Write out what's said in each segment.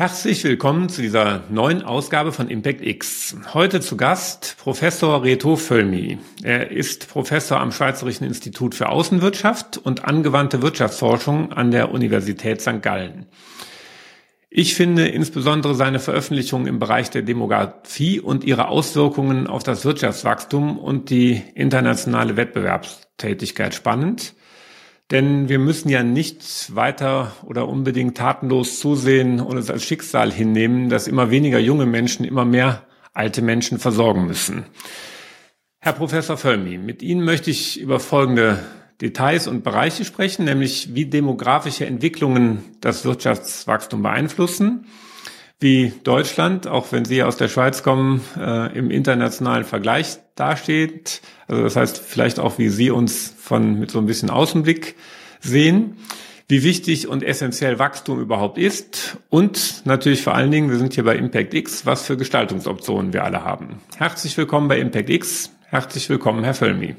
Herzlich willkommen zu dieser neuen Ausgabe von Impact X. Heute zu Gast Professor Reto Völmi. Er ist Professor am Schweizerischen Institut für Außenwirtschaft und angewandte Wirtschaftsforschung an der Universität St. Gallen. Ich finde insbesondere seine Veröffentlichungen im Bereich der Demografie und ihre Auswirkungen auf das Wirtschaftswachstum und die internationale Wettbewerbstätigkeit spannend. Denn wir müssen ja nicht weiter oder unbedingt tatenlos zusehen und es als Schicksal hinnehmen, dass immer weniger junge Menschen immer mehr alte Menschen versorgen müssen. Herr Professor Völmi, mit Ihnen möchte ich über folgende Details und Bereiche sprechen, nämlich wie demografische Entwicklungen das Wirtschaftswachstum beeinflussen, wie Deutschland, auch wenn Sie aus der Schweiz kommen, äh, im internationalen Vergleich dasteht. Also das heißt vielleicht auch, wie Sie uns von mit so ein bisschen Außenblick sehen, wie wichtig und essentiell Wachstum überhaupt ist und natürlich vor allen Dingen, wir sind hier bei Impact X, was für Gestaltungsoptionen wir alle haben. Herzlich willkommen bei Impact X. Herzlich willkommen, Herr Völmi.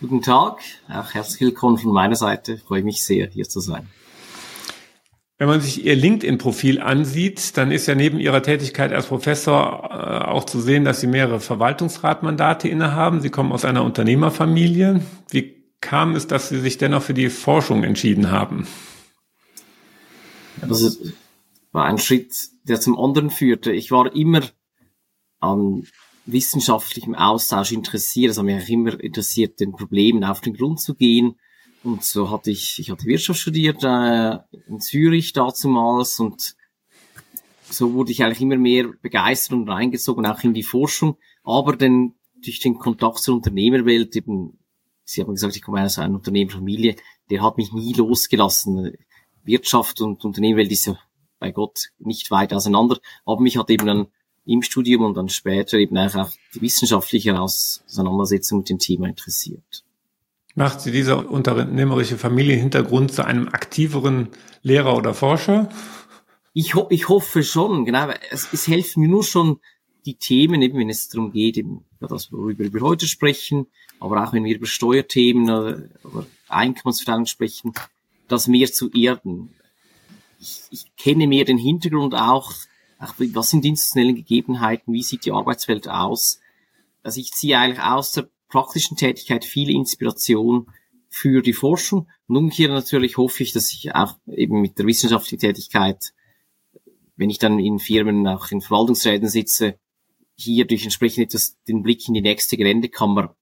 Guten Tag, auch herzlich willkommen von meiner Seite. Freue mich sehr, hier zu sein. Wenn man sich Ihr LinkedIn-Profil ansieht, dann ist ja neben Ihrer Tätigkeit als Professor äh, auch zu sehen, dass Sie mehrere Verwaltungsratmandate innehaben. Sie kommen aus einer Unternehmerfamilie. Wie kam es, dass Sie sich dennoch für die Forschung entschieden haben? Das war ein Schritt, der zum anderen führte. Ich war immer an wissenschaftlichem Austausch interessiert. Es hat mich auch immer interessiert, den Problemen auf den Grund zu gehen und so hatte ich, ich hatte Wirtschaft studiert äh, in Zürich damals und so wurde ich eigentlich immer mehr begeistert und reingezogen, auch in die Forschung. Aber denn durch den Kontakt zur Unternehmerwelt, eben, Sie haben gesagt, ich komme aus einer Unternehmerfamilie, der hat mich nie losgelassen. Wirtschaft und Unternehmerwelt ist ja bei Gott nicht weit auseinander. Aber mich hat eben dann im Studium und dann später eben auch die wissenschaftliche Auseinandersetzung mit dem Thema interessiert. Macht Sie dieser unternehmerische Familienhintergrund zu einem aktiveren Lehrer oder Forscher? Ich, ho ich hoffe schon, genau. Es, es helfen mir nur schon die Themen, eben wenn es darum geht, eben, das, worüber wir heute sprechen, aber auch wenn wir über Steuerthemen oder, oder Einkommensverteilung sprechen, das mehr zu erden. Ich, ich kenne mehr den Hintergrund auch, auch, was sind die institutionellen Gegebenheiten, wie sieht die Arbeitswelt aus. Also ich ziehe eigentlich aus der praktischen Tätigkeit viel Inspiration für die Forschung. Und umgekehrt natürlich hoffe ich, dass ich auch eben mit der wissenschaftlichen Tätigkeit, wenn ich dann in Firmen, auch in Verwaltungsräten sitze, hier durch entsprechend etwas den Blick in die nächste Geländekammer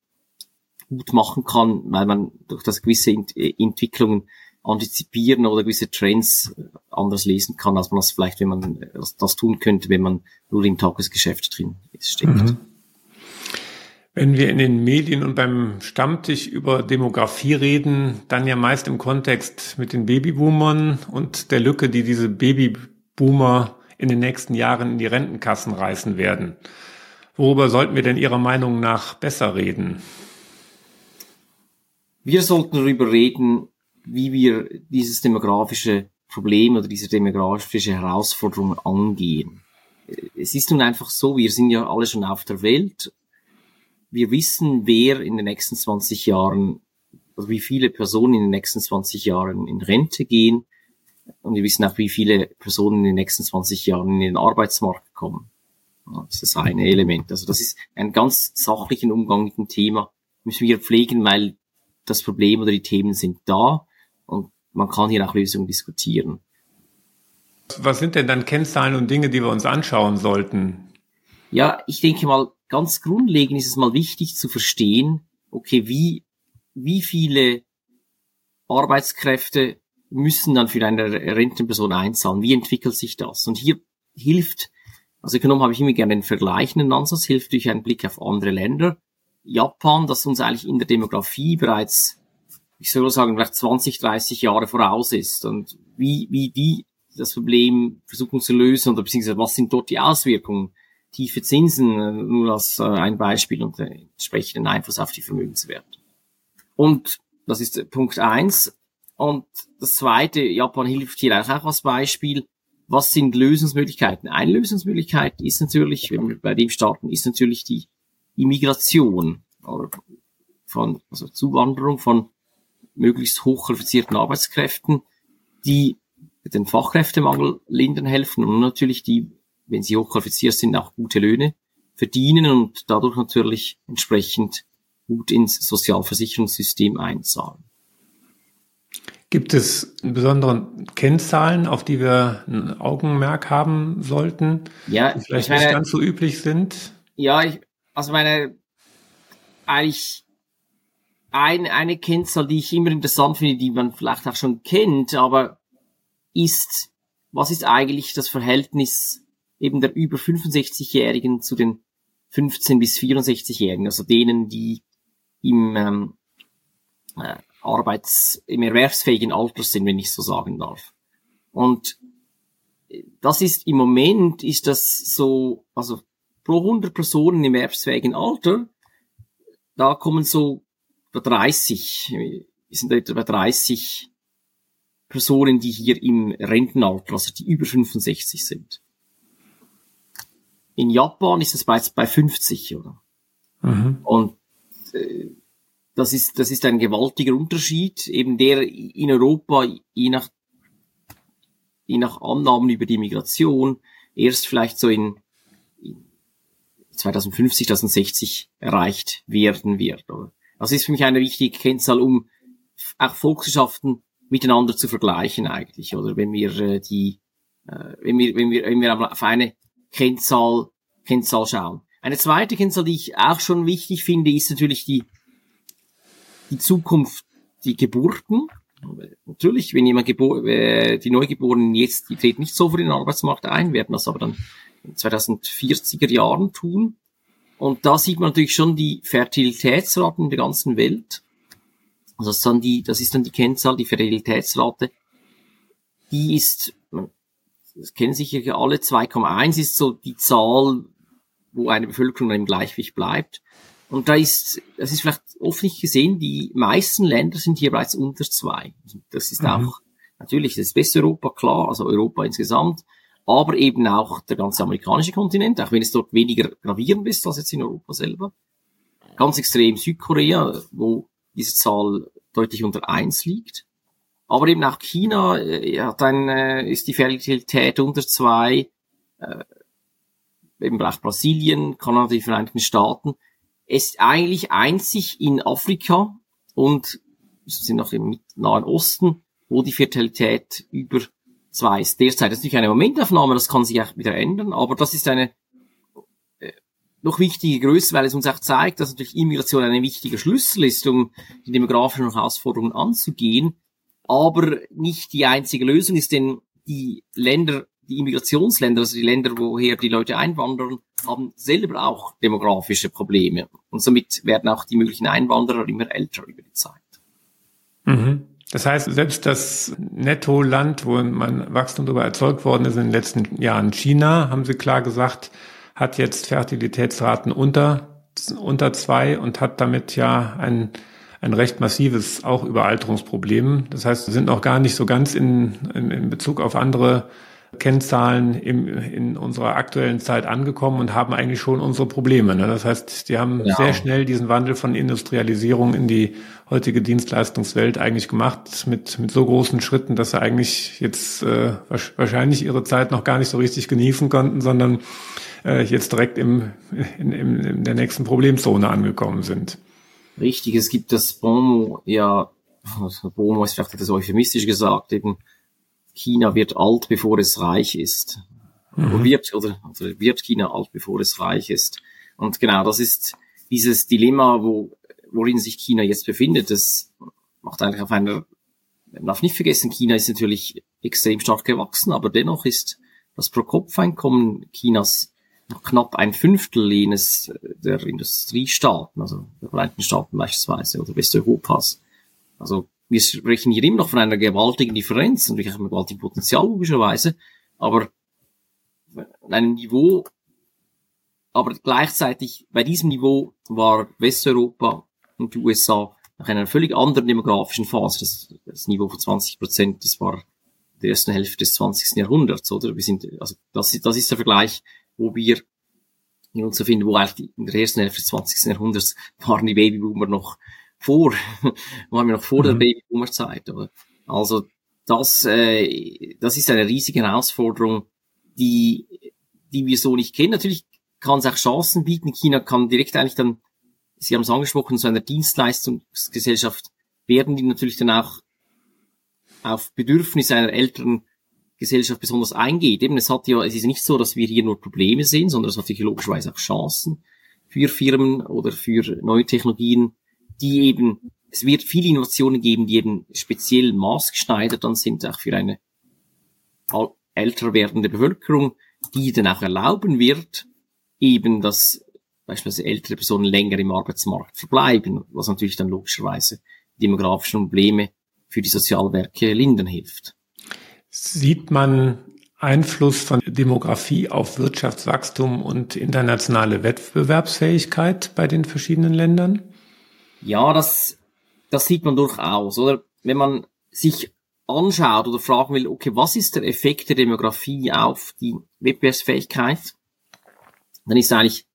gut machen kann, weil man durch das gewisse Entwicklungen antizipieren oder gewisse Trends anders lesen kann, als man das vielleicht, wenn man das tun könnte, wenn man nur im Tagesgeschäft drin steckt. Mhm. Wenn wir in den Medien und beim Stammtisch über Demografie reden, dann ja meist im Kontext mit den Babyboomern und der Lücke, die diese Babyboomer in den nächsten Jahren in die Rentenkassen reißen werden. Worüber sollten wir denn Ihrer Meinung nach besser reden? Wir sollten darüber reden, wie wir dieses demografische Problem oder diese demografische Herausforderung angehen. Es ist nun einfach so, wir sind ja alle schon auf der Welt wir wissen, wer in den nächsten 20 Jahren, also wie viele Personen in den nächsten 20 Jahren in Rente gehen. Und wir wissen auch, wie viele Personen in den nächsten 20 Jahren in den Arbeitsmarkt kommen. Das ist das eine Element. Also das ist ein ganz sachlichen Umgang mit dem Thema. Müssen wir pflegen, weil das Problem oder die Themen sind da und man kann hier auch Lösungen diskutieren. Was sind denn dann Kennzahlen und Dinge, die wir uns anschauen sollten? Ja, ich denke mal, ganz grundlegend ist es mal wichtig zu verstehen, okay, wie, wie viele Arbeitskräfte müssen dann für eine Rentenperson einzahlen? Wie entwickelt sich das? Und hier hilft, also genommen habe ich immer gerne einen vergleichenden Ansatz, hilft durch einen Blick auf andere Länder. Japan, das uns eigentlich in der Demografie bereits, ich soll sagen, vielleicht 20, 30 Jahre voraus ist und wie, wie die das Problem versuchen zu lösen oder beziehungsweise was sind dort die Auswirkungen? Tiefe Zinsen, äh, nur als äh, ein Beispiel und den entsprechenden Einfluss auf die Vermögenswerte. Und das ist Punkt eins. Und das zweite, Japan hilft hier auch als Beispiel. Was sind Lösungsmöglichkeiten? Eine Lösungsmöglichkeit ist natürlich, wenn wir bei dem starten, ist natürlich die Immigration oder von, also Zuwanderung von möglichst hochqualifizierten Arbeitskräften, die den Fachkräftemangel lindern helfen und natürlich die, wenn sie hochqualifiziert sind, auch gute Löhne verdienen und dadurch natürlich entsprechend gut ins Sozialversicherungssystem einzahlen. Gibt es besondere Kennzahlen, auf die wir ein Augenmerk haben sollten, ja, die vielleicht meine, nicht ganz so üblich sind? Ja, ich, also meine, eigentlich ein, eine Kennzahl, die ich immer interessant finde, die man vielleicht auch schon kennt, aber ist, was ist eigentlich das Verhältnis eben der über 65-Jährigen zu den 15 bis 64-Jährigen, also denen, die im ähm, äh, Arbeits-, im erwerbsfähigen Alter sind, wenn ich so sagen darf. Und das ist im Moment ist das so, also pro 100 Personen im erwerbsfähigen Alter, da kommen so 30, sind etwa 30 Personen, die hier im Rentenalter, also die über 65 sind. In Japan ist es bereits bei 50, oder? Mhm. Und äh, das ist, das ist ein gewaltiger Unterschied, eben der in Europa, je nach, je nach Annahmen über die Migration, erst vielleicht so in, in 2050, 2060 erreicht werden wird. Oder? Das ist für mich eine wichtige Kennzahl, um auch Volkswirtschaften miteinander zu vergleichen eigentlich, oder wenn wir äh, die, äh, wenn wir, wenn wir, wenn wir auf eine Kennzahl, Kennzahl schauen. Eine zweite Kennzahl, die ich auch schon wichtig finde, ist natürlich die die Zukunft, die Geburten. Natürlich, wenn jemand gebo äh, die Neugeborenen jetzt, die treten nicht sofort in den Arbeitsmarkt ein, werden das aber dann in 2040er Jahren tun. Und da sieht man natürlich schon die Fertilitätsraten in der ganzen Welt. Also das ist dann die, das ist dann die Kennzahl, die Fertilitätsrate. Die ist, das kennen sicher alle, 2,1 ist so die Zahl, wo eine Bevölkerung im Gleichgewicht bleibt. Und da ist, das ist vielleicht oft nicht gesehen, die meisten Länder sind hier bereits unter zwei. Das ist mhm. auch, natürlich, das ist Westeuropa, klar, also Europa insgesamt, aber eben auch der ganze amerikanische Kontinent, auch wenn es dort weniger gravierend ist als jetzt in Europa selber. Ganz extrem Südkorea, wo diese Zahl deutlich unter eins liegt. Aber eben auch China äh, hat ein, äh, ist die Fertilität unter zwei, äh, eben auch Brasilien, Kanada, die Vereinigten Staaten ist eigentlich einzig in Afrika und sind noch im Nahen Osten, wo die Fertilität über zwei ist. Derzeit das ist nicht eine Momentaufnahme, das kann sich auch wieder ändern, aber das ist eine äh, noch wichtige Größe, weil es uns auch zeigt, dass natürlich Immigration ein wichtiger Schlüssel ist, um die demografischen Herausforderungen anzugehen, aber nicht die einzige Lösung ist, denn die Länder die Immigrationsländer, also die Länder, woher die Leute einwandern, haben selber auch demografische Probleme. Und somit werden auch die möglichen Einwanderer immer älter über die Zeit. Mhm. Das heißt, selbst das Nettoland, wo man Wachstum darüber erzeugt worden ist in den letzten Jahren, China, haben Sie klar gesagt, hat jetzt Fertilitätsraten unter, unter zwei und hat damit ja ein, ein recht massives auch Überalterungsproblem. Das heißt, wir sind noch gar nicht so ganz in, in, in Bezug auf andere Kennzahlen im, in unserer aktuellen Zeit angekommen und haben eigentlich schon unsere Probleme. Ne? Das heißt, die haben ja. sehr schnell diesen Wandel von Industrialisierung in die heutige Dienstleistungswelt eigentlich gemacht mit, mit so großen Schritten, dass sie eigentlich jetzt äh, wahrscheinlich ihre Zeit noch gar nicht so richtig genießen konnten, sondern äh, jetzt direkt im, in, in, in der nächsten Problemzone angekommen sind. Richtig, es gibt das Bomo, ja, Bomo ist vielleicht etwas euphemistisch gesagt, eben China wird alt, bevor es reich ist. Mhm. Oder wird, oder, oder wird China alt, bevor es reich ist. Und genau, das ist dieses Dilemma, wo, worin sich China jetzt befindet. Das macht eigentlich auf einer, man darf nicht vergessen, China ist natürlich extrem stark gewachsen, aber dennoch ist das Pro-Kopf-Einkommen Chinas knapp ein Fünftel jenes der Industriestaaten, also der Vereinigten Staaten beispielsweise oder Westeuropas. Also wir sprechen hier immer noch von einer gewaltigen Differenz, natürlich auch einem gewaltigen Potenzial logischerweise, aber an einem Niveau, aber gleichzeitig bei diesem Niveau war Westeuropa und die USA nach einer völlig anderen demografischen Phase. Das, das Niveau von 20 Prozent, das war der ersten Hälfte des 20. Jahrhunderts, oder? Wir sind, also das, das ist der Vergleich, wo wir in uns finden, wo eigentlich in der ersten Hälfte des 20. Jahrhunderts waren die Babyboomer noch vor, waren wir noch vor mhm. der Babyboomer-Zeit. Also das, äh, das ist eine riesige Herausforderung, die, die wir so nicht kennen. Natürlich kann es auch Chancen bieten. China kann direkt eigentlich dann, Sie haben es angesprochen, so einer Dienstleistungsgesellschaft werden, die natürlich dann auch auf Bedürfnisse einer älteren Gesellschaft besonders eingeht. Eben, es hat ja, es ist nicht so, dass wir hier nur Probleme sehen, sondern es hat natürlich logischerweise auch Chancen für Firmen oder für neue Technologien, die eben, es wird viele Innovationen geben, die eben speziell maßgeschneidert dann sind, auch für eine älter werdende Bevölkerung, die dann auch erlauben wird, eben, dass beispielsweise ältere Personen länger im Arbeitsmarkt verbleiben, was natürlich dann logischerweise demografische Probleme für die Sozialwerke lindern hilft. Sieht man Einfluss von Demografie auf Wirtschaftswachstum und internationale Wettbewerbsfähigkeit bei den verschiedenen Ländern? Ja, das, das sieht man durchaus, oder? Wenn man sich anschaut oder fragen will, okay, was ist der Effekt der Demografie auf die Wettbewerbsfähigkeit? Dann ist eigentlich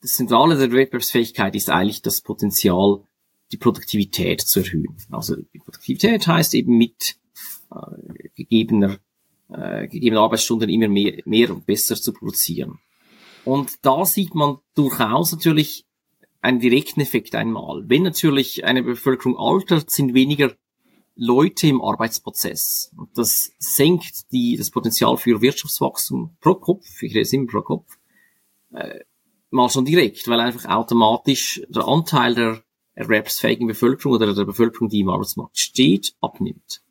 das Zentrale der Wettbewerbsfähigkeit ist eigentlich das Potenzial, die Produktivität zu erhöhen. Also die Produktivität heißt eben mit äh, gegebener, äh, gegebener Arbeitsstunden immer mehr, mehr und besser zu produzieren. Und da sieht man durchaus natürlich einen direkten Effekt einmal. Wenn natürlich eine Bevölkerung altert, sind weniger Leute im Arbeitsprozess. Und das senkt die, das Potenzial für Wirtschaftswachstum pro Kopf, ich rede immer pro Kopf, äh, mal schon direkt, weil einfach automatisch der Anteil der erwerbsfähigen Bevölkerung oder der Bevölkerung, die im Arbeitsmarkt steht, abnimmt.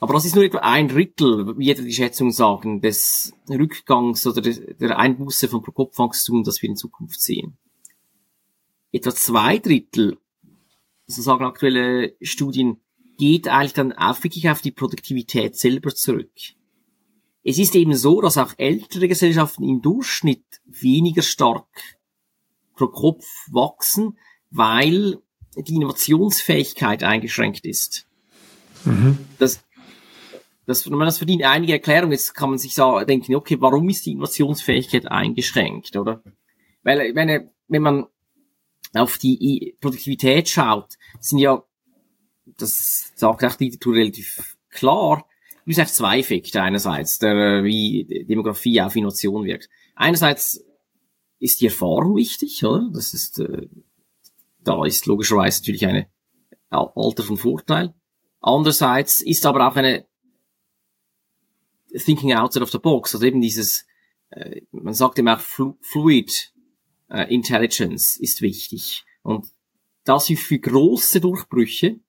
Aber das ist nur etwa ein Drittel, wie jeder die Schätzungen sagen, des Rückgangs oder der Einbuße von Pro-Kopf-Wachstum, das wir in Zukunft sehen. Etwa zwei Drittel, so sagen aktuelle Studien, geht eigentlich dann auch wirklich auf die Produktivität selber zurück. Es ist eben so, dass auch ältere Gesellschaften im Durchschnitt weniger stark pro Kopf wachsen, weil die Innovationsfähigkeit eingeschränkt ist. Mhm. Das, das, das verdient einige Erklärungen. Jetzt kann man sich sagen, denken, okay, warum ist die Innovationsfähigkeit eingeschränkt, oder? Weil, wenn, wenn man auf die Produktivität schaut, sind ja, das sagt auch die Literatur relativ klar, gibt es zwei Effekte. Einerseits, der, wie Demografie auf Innovation wirkt. Einerseits ist die Erfahrung wichtig, oder? Das ist, äh, da ist logischerweise natürlich eine Alter von Vorteil. Andererseits ist aber auch eine Thinking outside of the box, also eben dieses, äh, man sagt eben auch Fluid äh, Intelligence ist wichtig. Und das für große Durchbrüche,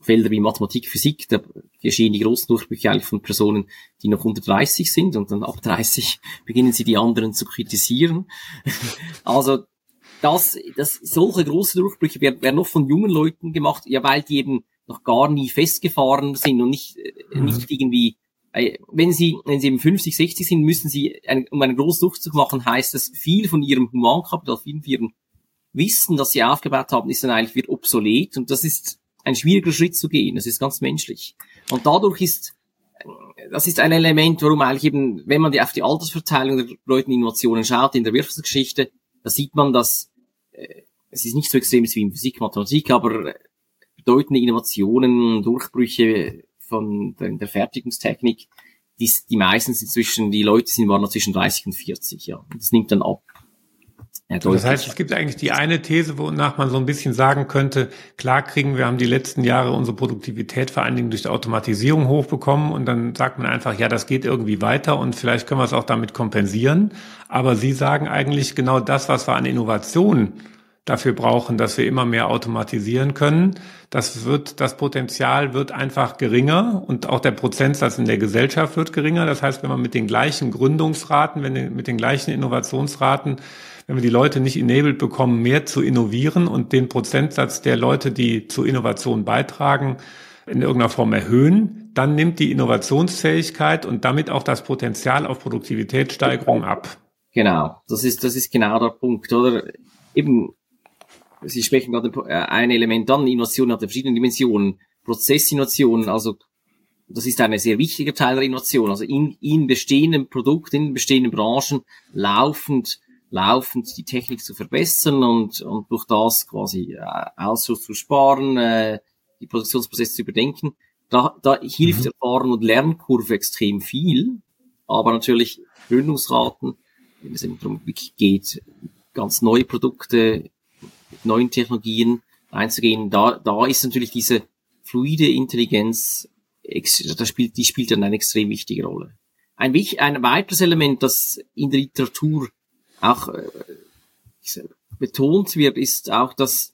Felder wie Mathematik, Physik, da geschehen die großen Durchbrüche eigentlich von Personen, die noch unter 30 sind und dann ab 30 beginnen sie die anderen zu kritisieren. also das, das, solche große Durchbrüche werden noch von jungen Leuten gemacht, ja, weil die eben noch gar nie festgefahren sind und nicht, äh, mhm. nicht irgendwie, äh, wenn sie, wenn sie eben 50, 60 sind, müssen sie, ein, um einen großen Durchzug machen, heißt das, viel von ihrem Humankapital, viel von ihrem Wissen, das sie aufgebaut haben, ist dann eigentlich wieder obsolet und das ist ein schwieriger Schritt zu gehen. Das ist ganz menschlich. Und dadurch ist, das ist ein Element, warum eigentlich eben, wenn man die, auf die Altersverteilung der Leuten Innovationen schaut in der Wirtschaftsgeschichte, da sieht man, dass äh, es ist nicht so extrem wie in Physik, Mathematik, aber bedeutende Innovationen, Durchbrüche von der, der Fertigungstechnik, die, die meistens inzwischen, die Leute sind waren noch zwischen 30 und 40, ja. Das nimmt dann ab. Ja, das heißt, es gibt eigentlich die eine These, wonach man so ein bisschen sagen könnte, klar kriegen wir haben die letzten Jahre unsere Produktivität vor allen Dingen durch die Automatisierung hochbekommen und dann sagt man einfach, ja, das geht irgendwie weiter und vielleicht können wir es auch damit kompensieren. Aber Sie sagen eigentlich genau das, was wir an Innovation dafür brauchen, dass wir immer mehr automatisieren können. Das wird, das Potenzial wird einfach geringer und auch der Prozentsatz in der Gesellschaft wird geringer. Das heißt, wenn man mit den gleichen Gründungsraten, wenn mit den gleichen Innovationsraten wenn wir die Leute nicht enabled bekommen, mehr zu innovieren und den Prozentsatz der Leute, die zur Innovation beitragen, in irgendeiner Form erhöhen, dann nimmt die Innovationsfähigkeit und damit auch das Potenzial auf Produktivitätssteigerung ab. Genau, das ist, das ist genau der Punkt, oder? Eben, Sie sprechen gerade äh, ein Element an, Innovation hat verschiedene Dimensionen. Prozessinnovation, also das ist ein sehr wichtiger Teil der Innovation, also in, in bestehenden Produkten, in bestehenden Branchen laufend laufend die Technik zu verbessern und, und durch das quasi äh, Ausschuss zu sparen, äh, die Produktionsprozesse zu überdenken. Da, da hilft mhm. Erfahrung und Lernkurve extrem viel, aber natürlich Gründungsraten, wenn es eben darum geht, ganz neue Produkte, neuen Technologien einzugehen, da, da ist natürlich diese fluide Intelligenz, da spielt, die spielt dann eine extrem wichtige Rolle. Ein, ein weiteres Element, das in der Literatur auch äh, betont wird, ist auch, dass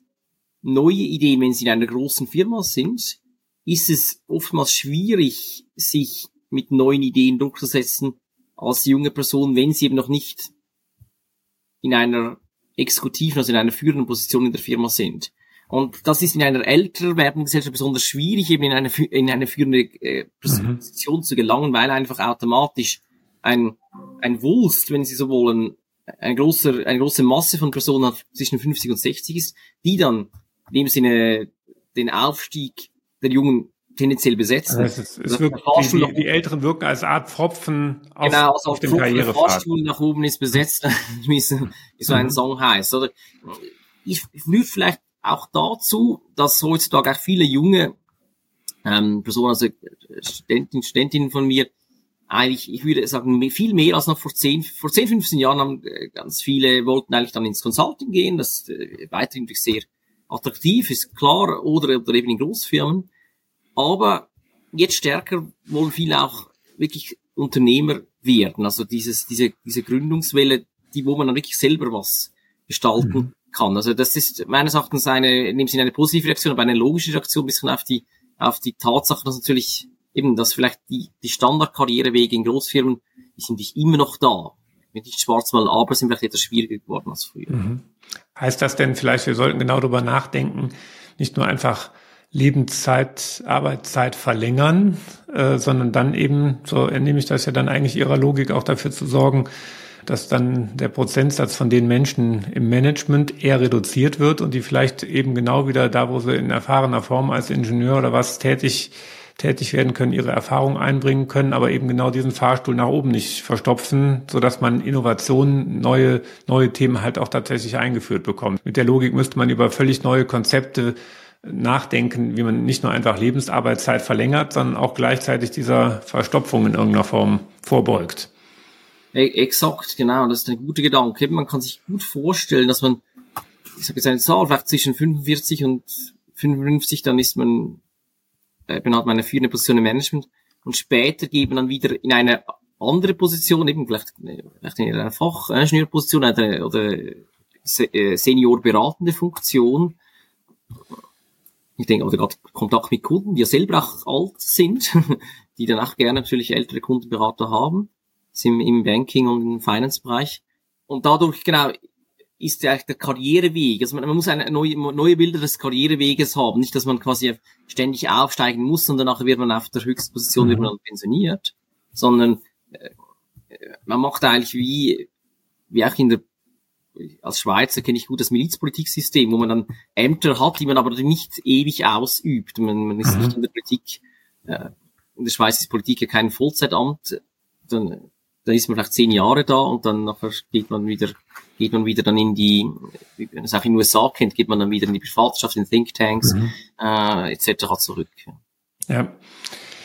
neue Ideen, wenn sie in einer großen Firma sind, ist es oftmals schwierig, sich mit neuen Ideen durchzusetzen als junge Person, wenn sie eben noch nicht in einer exekutiven, also in einer führenden Position in der Firma sind. Und das ist in einer älter werdenden Gesellschaft besonders schwierig, eben in eine, in eine führende äh, mhm. Position mhm. zu gelangen, weil einfach automatisch ein, ein Wulst, wenn Sie so wollen, eine große, eine große Masse von Personen zwischen 50 und 60 ist, die dann in dem Sinne den Aufstieg der Jungen tendenziell besetzen. Also es, es wirkt, die, die, die, Älteren wirken als Art Pfropfen auf, genau, also auf, auf dem Karrierepfad. Fahrstuhl nach oben ist besetzt, wie so, wie so ein mhm. Song heißt. Oder ich würde vielleicht auch dazu, dass heutzutage auch viele junge ähm, Personen, also Studentinnen, Studentinnen von mir, eigentlich, ich würde sagen, viel mehr als noch vor 10, vor 10, 15 Jahren haben äh, ganz viele wollten eigentlich dann ins Consulting gehen, das äh, weiterhin sehr attraktiv ist, klar, oder, oder eben in Großfirmen. Aber jetzt stärker wollen viele auch wirklich Unternehmer werden. Also dieses, diese, diese Gründungswelle, die, wo man dann wirklich selber was gestalten mhm. kann. Also das ist meines Erachtens eine, in dem Sinne eine positive Reaktion, aber eine logische Reaktion ein bisschen auf die, auf die Tatsache, dass natürlich eben, dass vielleicht die, die Standardkarrierewege in Großfirmen, die sind nicht immer noch da. Nicht schwarz mal, aber sind vielleicht etwas schwieriger geworden als früher. Mhm. Heißt das denn vielleicht, wir sollten genau darüber nachdenken, nicht nur einfach Lebenszeit, Arbeitszeit verlängern, äh, sondern dann eben, so entnehme ich das ja dann eigentlich Ihrer Logik auch dafür zu sorgen, dass dann der Prozentsatz von den Menschen im Management eher reduziert wird und die vielleicht eben genau wieder da, wo sie in erfahrener Form als Ingenieur oder was tätig tätig werden können, ihre Erfahrungen einbringen können, aber eben genau diesen Fahrstuhl nach oben nicht verstopfen, so dass man Innovationen, neue, neue Themen halt auch tatsächlich eingeführt bekommt. Mit der Logik müsste man über völlig neue Konzepte nachdenken, wie man nicht nur einfach Lebensarbeitszeit verlängert, sondern auch gleichzeitig dieser Verstopfung in irgendeiner Form vorbeugt. E, exakt, genau, das ist ein guter Gedanke. Man kann sich gut vorstellen, dass man, ich sage jetzt eine Zahl, vielleicht zwischen 45 und 55, dann ist man eben hat man eine führende Position im Management und später geht man dann wieder in eine andere Position, eben vielleicht, vielleicht in einer Fachingenieurposition oder, oder äh, Senior beratende Funktion. Ich denke, oder gerade Kontakt mit Kunden, die ja selber auch alt sind, die dann auch gerne natürlich ältere Kundenberater haben, sind im Banking und im Finance-Bereich. Und dadurch, genau, ist ja der Karriereweg. Also man, man muss eine neue, neue Bilder des Karriereweges haben. Nicht, dass man quasi ständig aufsteigen muss und danach wird man auf der höchsten Position wird man mhm. pensioniert, sondern äh, man macht eigentlich wie, wie auch in der, als Schweizer kenne ich gut das Milizpolitiksystem, wo man dann Ämter hat, die man aber nicht ewig ausübt. Man, man ist mhm. nicht in der Politik, äh, in der Schweiz ist Politik ja kein Vollzeitamt, dann dann ist man vielleicht zehn Jahre da und dann nachher geht man wieder, geht man wieder dann in die, wie man es auch in den USA kennt, geht man dann wieder in die Privatwirtschaft, in Thinktanks mhm. äh, etc. zurück. Ja.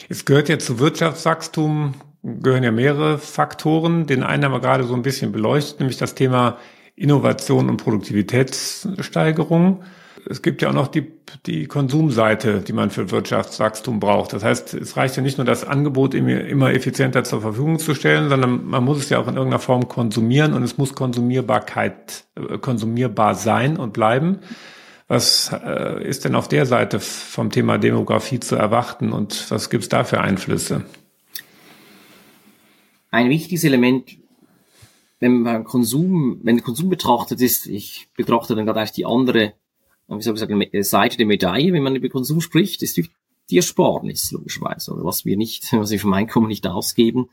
Es gehört ja zu Wirtschaftswachstum, gehören ja mehrere Faktoren. Den einen haben wir gerade so ein bisschen beleuchtet, nämlich das Thema Innovation und Produktivitätssteigerung es gibt ja auch noch die, die Konsumseite, die man für Wirtschaftswachstum braucht. Das heißt, es reicht ja nicht nur, das Angebot immer effizienter zur Verfügung zu stellen, sondern man muss es ja auch in irgendeiner Form konsumieren und es muss Konsumierbarkeit, äh, konsumierbar sein und bleiben. Was äh, ist denn auf der Seite vom Thema Demografie zu erwarten und was gibt es da für Einflüsse? Ein wichtiges Element, wenn man Konsum, wenn Konsum betrachtet ist, ich betrachte dann gerade eigentlich die andere wie soll ich sagen, Seite der Medaille, wenn man über Konsum spricht, ist die Ersparnis, logischerweise. Oder was wir nicht, was wir vom Einkommen nicht ausgeben,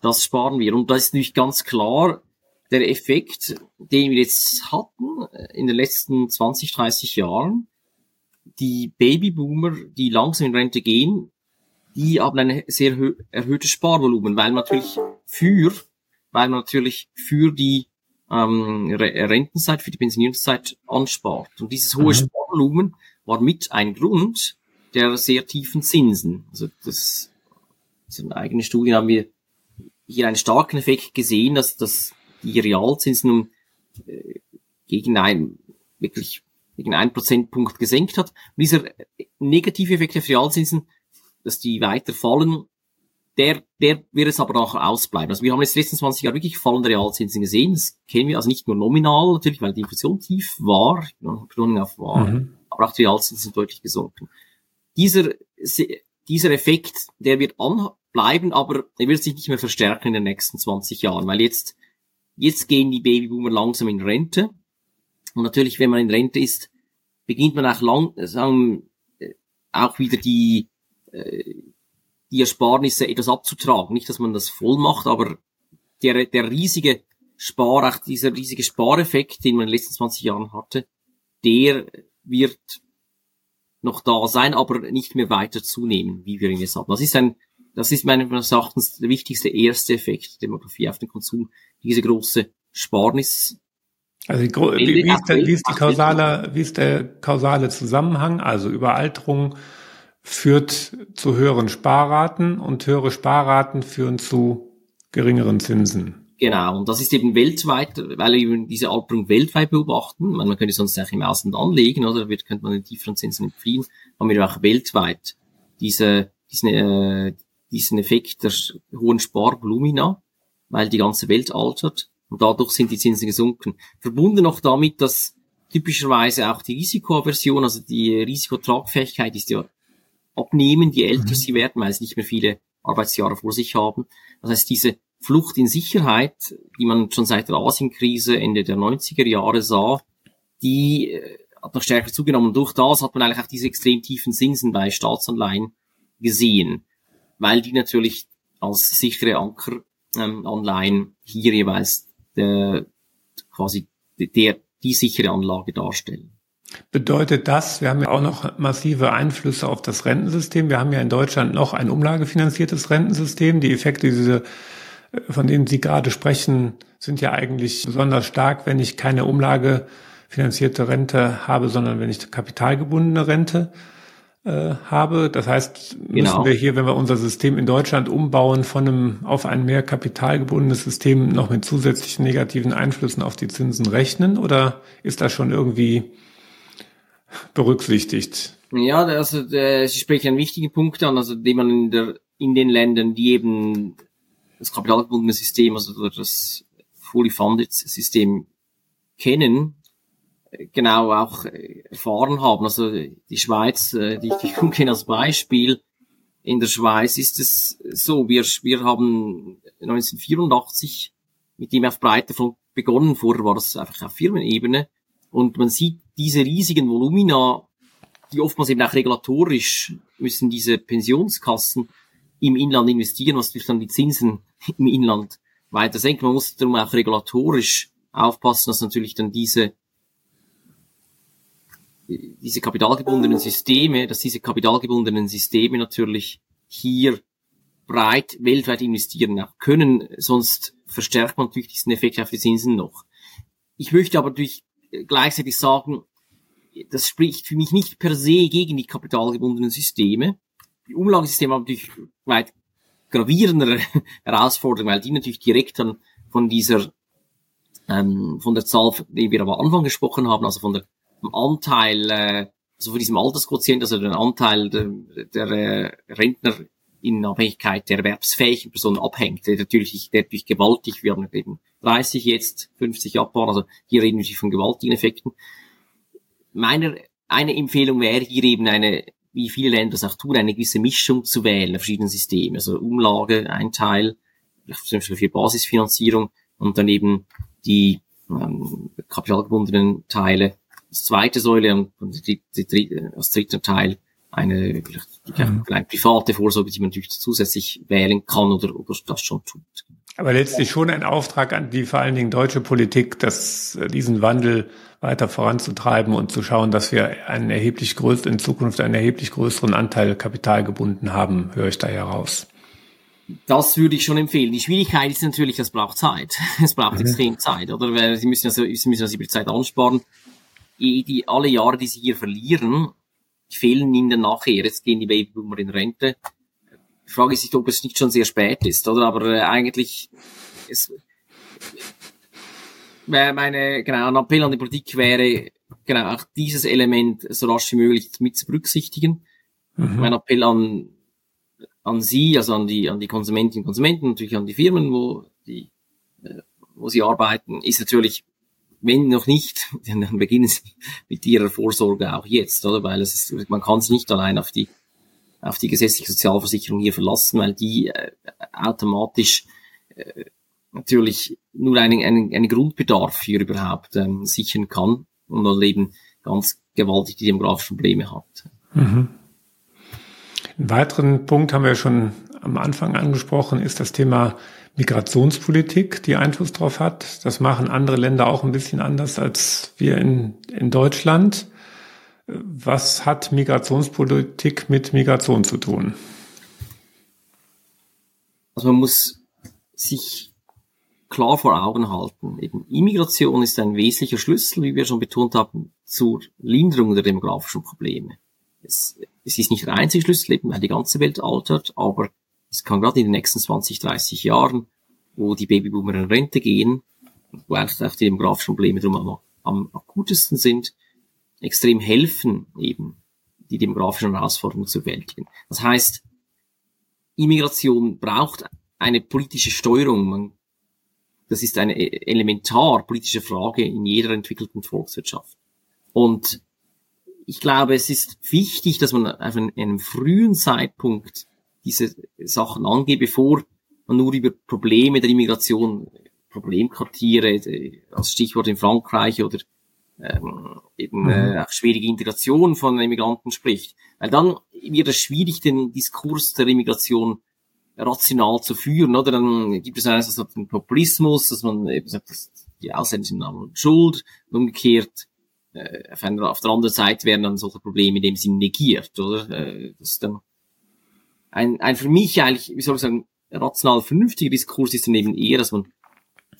das sparen wir. Und da ist natürlich ganz klar der Effekt, den wir jetzt hatten äh, in den letzten 20, 30 Jahren. Die Babyboomer, die langsam in Rente gehen, die haben ein sehr erhöhtes Sparvolumen, weil natürlich für, weil man natürlich für die ähm, Rentenzeit, für die Pensionierungszeit anspart. Und dieses hohe mhm. Sparvolumen war mit ein Grund, der sehr tiefen Zinsen. Also das, in eigenen Studien haben wir hier einen starken Effekt gesehen, dass, dass die Realzinsen um, äh, gegen ein, wirklich gegen einen Prozentpunkt gesenkt hat. Und dieser negative Effekt der Realzinsen, dass die weiter fallen, der, der wird es aber auch ausbleiben. Also wir haben jetzt letzten 20 Jahre wirklich fallende Realzinsen gesehen. Das kennen wir also nicht nur nominal natürlich, weil die Inflation tief war, Betonung auf war, mhm. aber auch die Realzinsen sind deutlich gesunken. Dieser, dieser Effekt, der wird anbleiben, aber er wird sich nicht mehr verstärken in den nächsten 20 Jahren, weil jetzt, jetzt gehen die Babyboomer langsam in Rente. Und natürlich, wenn man in Rente ist, beginnt man auch lang, sagen, äh, auch wieder die, äh, die Ersparnisse etwas abzutragen. Nicht, dass man das voll macht, aber der, der riesige Spar, auch dieser riesige Spareffekt, den man in den letzten 20 Jahren hatte, der wird noch da sein, aber nicht mehr weiter zunehmen, wie wir ihn jetzt haben. Das ist ein, das ist meines Erachtens der wichtigste erste Effekt der Demografie auf den Konsum, diese große Sparnis. Also wie, wie, ist der, wie ist die kausale, wie ist der kausale Zusammenhang? Also Überalterung führt zu höheren Sparraten und höhere Sparraten führen zu geringeren Zinsen. Genau, und das ist eben weltweit, weil wir diese Alterung weltweit beobachten. Man, könnte sonst auch im Ausland anlegen, oder wird, könnte man den tieferen Zinsen entfliehen, haben wir auch weltweit diese, diesen, äh, diesen Effekt der hohen Sparvolumina, weil die ganze Welt altert und dadurch sind die Zinsen gesunken. Verbunden noch damit, dass typischerweise auch die Risikoaversion, also die Risikotragfähigkeit ist ja abnehmen, je älter mhm. sie werden, weil sie nicht mehr viele Arbeitsjahre vor sich haben. Das heißt, diese Flucht in Sicherheit, die man schon seit der Asienkrise Ende der 90er Jahre sah, die äh, hat noch stärker zugenommen. Und durch das hat man eigentlich auch diese extrem tiefen Zinsen bei Staatsanleihen gesehen, weil die natürlich als sichere Ankeranleihen ähm, hier jeweils der, quasi der, die sichere Anlage darstellen. Bedeutet das, wir haben ja auch noch massive Einflüsse auf das Rentensystem. Wir haben ja in Deutschland noch ein umlagefinanziertes Rentensystem. Die Effekte, diese, äh, von denen Sie gerade sprechen, sind ja eigentlich besonders stark, wenn ich keine umlagefinanzierte Rente habe, sondern wenn ich kapitalgebundene Rente äh, habe. Das heißt, müssen genau. wir hier, wenn wir unser System in Deutschland umbauen, von einem auf ein mehr kapitalgebundenes System noch mit zusätzlichen negativen Einflüssen auf die Zinsen rechnen? Oder ist das schon irgendwie berücksichtigt. Ja, also äh, Sie sprechen einen wichtigen Punkt an, also den man in, der, in den Ländern, die eben das kapitalgebundene System, also das fully funded System kennen, genau auch erfahren haben. Also die Schweiz, äh, die ich kenne als Beispiel, in der Schweiz ist es so, wir, wir haben 1984 mit dem auf breiter Front begonnen, vorher war das einfach auf Firmenebene, und man sieht diese riesigen Volumina, die oftmals eben auch regulatorisch müssen diese Pensionskassen im Inland investieren, was durch dann die Zinsen im Inland weiter senken. Man muss darum auch regulatorisch aufpassen, dass natürlich dann diese diese kapitalgebundenen Systeme, dass diese kapitalgebundenen Systeme natürlich hier breit weltweit investieren können, sonst verstärkt man natürlich diesen Effekt auf die Zinsen noch. Ich möchte aber durch gleichzeitig sagen, das spricht für mich nicht per se gegen die kapitalgebundenen Systeme. Die Umlagesysteme haben natürlich weit gravierendere Herausforderungen, weil die natürlich direkt dann von dieser, ähm, von der Zahl, die wir am Anfang gesprochen haben, also von der Anteil, äh, also von diesem Altersquotient, also den Anteil der, der äh, Rentner in Abhängigkeit der erwerbsfähigen Personen abhängt, der natürlich, der natürlich gewaltig, wir haben eben 30 jetzt, 50 abbauen, also hier reden wir von gewaltigen Effekten. Meiner, eine Empfehlung wäre hier eben eine, wie viele Länder das auch tun, eine gewisse Mischung zu wählen, verschiedenen Systemen, also Umlage, ein Teil, zum Beispiel für Basisfinanzierung und dann eben die ähm, kapitalgebundenen Teile als zweite Säule und, die, die, die, als dritter Teil eine vielleicht, mhm. eine private Vorsorge, die man natürlich zusätzlich wählen kann oder, oder das schon tut. Aber letztlich schon ein Auftrag an die vor allen Dingen deutsche Politik, dass äh, diesen Wandel weiter voranzutreiben und zu schauen, dass wir einen erheblich größeren, in Zukunft einen erheblich größeren Anteil Kapital gebunden haben, höre ich da heraus. Das würde ich schon empfehlen. Die Schwierigkeit ist natürlich, es braucht Zeit. Es braucht mhm. extrem Zeit, oder? Sie müssen also, Sie müssen also über Zeit ansparen. Die, die, alle Jahre, die Sie hier verlieren, fehlen ihnen nachher. Jetzt gehen die Babyboomer in Rente. Die Frage ist, ob es nicht schon sehr spät ist, oder? Aber äh, eigentlich, es, meine, genau, ein Appell an die Politik wäre, genau, auch dieses Element so rasch wie möglich mit zu berücksichtigen. Mhm. Mein Appell an, an Sie, also an die, an die Konsumentinnen und Konsumenten, natürlich an die Firmen, wo die, äh, wo sie arbeiten, ist natürlich, wenn noch nicht, dann beginnen Sie mit Ihrer Vorsorge auch jetzt, oder? Weil es ist, man kann sich nicht allein auf die, auf die gesetzliche Sozialversicherung hier verlassen, weil die äh, automatisch äh, natürlich nur einen, einen, einen Grundbedarf hier überhaupt ähm, sichern kann und dann eben ganz gewaltig die demografischen Probleme hat. Mhm. Einen weiteren Punkt haben wir schon am Anfang angesprochen, ist das Thema Migrationspolitik, die Einfluss darauf hat. Das machen andere Länder auch ein bisschen anders als wir in, in Deutschland. Was hat Migrationspolitik mit Migration zu tun? Also man muss sich klar vor Augen halten. Eben Immigration ist ein wesentlicher Schlüssel, wie wir schon betont haben, zur Linderung der demografischen Probleme. Es, es ist nicht der einzige Schlüssel, eben weil die ganze Welt altert, aber es kann gerade in den nächsten 20, 30 Jahren, wo die Babyboomer in Rente gehen, wo auch die demografischen Probleme drum am, am akutesten sind, extrem helfen, eben die demografischen Herausforderungen zu bewältigen. Das heißt, Immigration braucht eine politische Steuerung. Man das ist eine elementar politische Frage in jeder entwickelten Volkswirtschaft. Und ich glaube, es ist wichtig, dass man auf einem frühen Zeitpunkt diese Sachen angeht, bevor man nur über Probleme der Immigration, Problemquartiere, äh, als Stichwort in Frankreich oder ähm, eben äh, mhm. auch schwierige Integration von Immigranten spricht. Weil dann wird es schwierig, den Diskurs der Immigration rational zu führen, oder? Dann gibt es einerseits den Populismus, dass man eben sagt, dass die Ausländer sind Namen schuld, und umgekehrt, äh, auf, einer, auf der anderen Seite werden dann solche Probleme in dem Sinn negiert, oder? Äh, das ist dann ein, ein für mich eigentlich, wie soll ich sagen, rational vernünftiger Diskurs ist dann eben eher, dass man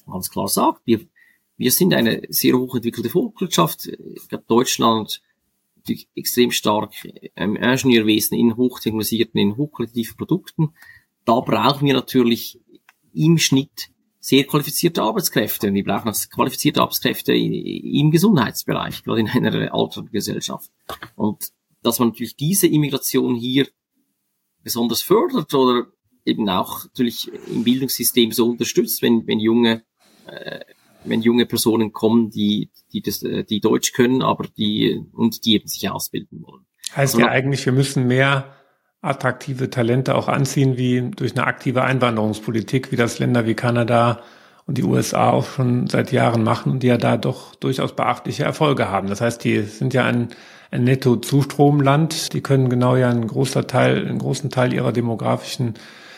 ganz klar sagt, wir, wir sind eine sehr hochentwickelte Volkswirtschaft, ich glaube Deutschland extrem stark im Ingenieurwesen in hochtechnologisierten, in hochqualitativen Produkten da brauchen wir natürlich im Schnitt sehr qualifizierte Arbeitskräfte. Und wir brauchen auch qualifizierte Arbeitskräfte im Gesundheitsbereich, gerade in einer alternden Gesellschaft. Und dass man natürlich diese Immigration hier besonders fördert oder eben auch natürlich im Bildungssystem so unterstützt, wenn, wenn junge, äh, wenn junge Personen kommen, die, die das, äh, die Deutsch können, aber die, und die eben sich ausbilden wollen. Heißt also, ja eigentlich, wir müssen mehr attraktive Talente auch anziehen, wie durch eine aktive Einwanderungspolitik, wie das Länder wie Kanada und die USA auch schon seit Jahren machen und die ja da doch durchaus beachtliche Erfolge haben. Das heißt, die sind ja ein, ein Netto-Zustromland. Die können genau ja einen großen Teil, einen großen Teil ihrer demografischen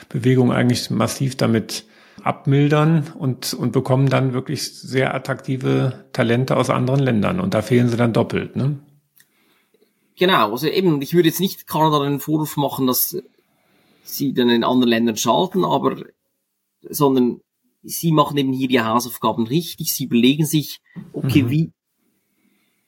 Bewegung eigentlich massiv damit abmildern und, und bekommen dann wirklich sehr attraktive Talente aus anderen Ländern. Und da fehlen sie dann doppelt. Ne? Genau, also eben, ich würde jetzt nicht Kanada den Vorwurf machen, dass sie dann in anderen Ländern schalten, aber, sondern sie machen eben hier die Hausaufgaben richtig, sie überlegen sich, okay, mhm. wie,